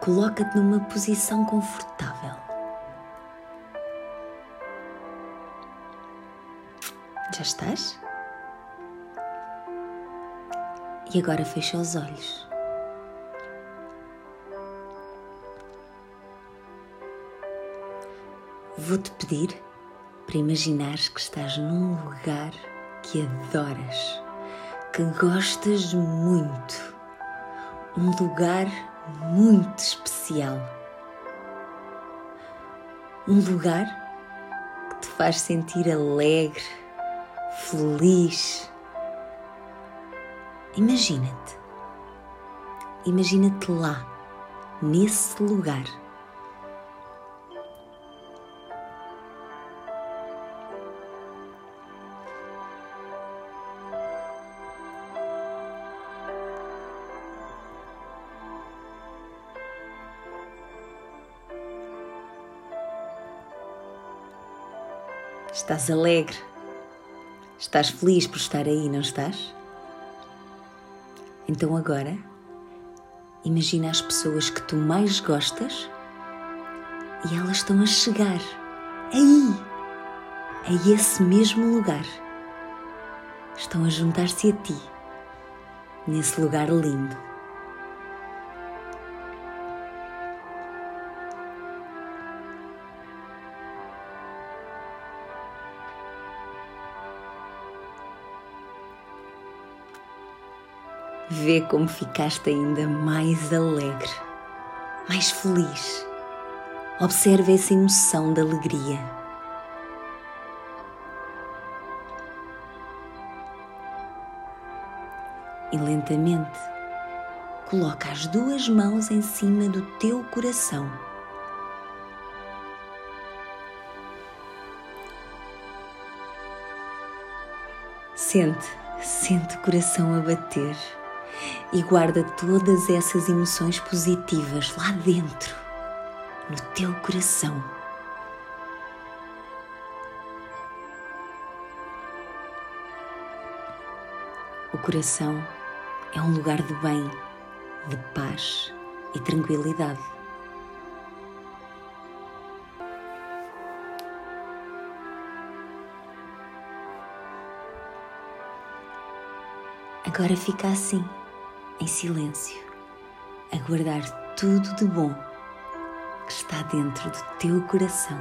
coloca-te numa posição confortável. Já estás? E agora fecha os olhos. Vou-te pedir para imaginares que estás num lugar que adoras, que gostas muito, um lugar muito especial. Um lugar que te faz sentir alegre, feliz. Imagina-te. Imagina-te lá, nesse lugar. Estás alegre. Estás feliz por estar aí, não estás? Então agora, imagina as pessoas que tu mais gostas e elas estão a chegar aí, a esse mesmo lugar. Estão a juntar-se a ti, nesse lugar lindo. Vê como ficaste ainda mais alegre, mais feliz. Observe essa emoção de alegria. E lentamente coloca as duas mãos em cima do teu coração. Sente, sente o coração a bater e guarda todas essas emoções positivas lá dentro, no teu coração. O coração é um lugar de bem, de paz e tranquilidade. Agora fica assim em silêncio, a guardar tudo de bom que está dentro do teu coração.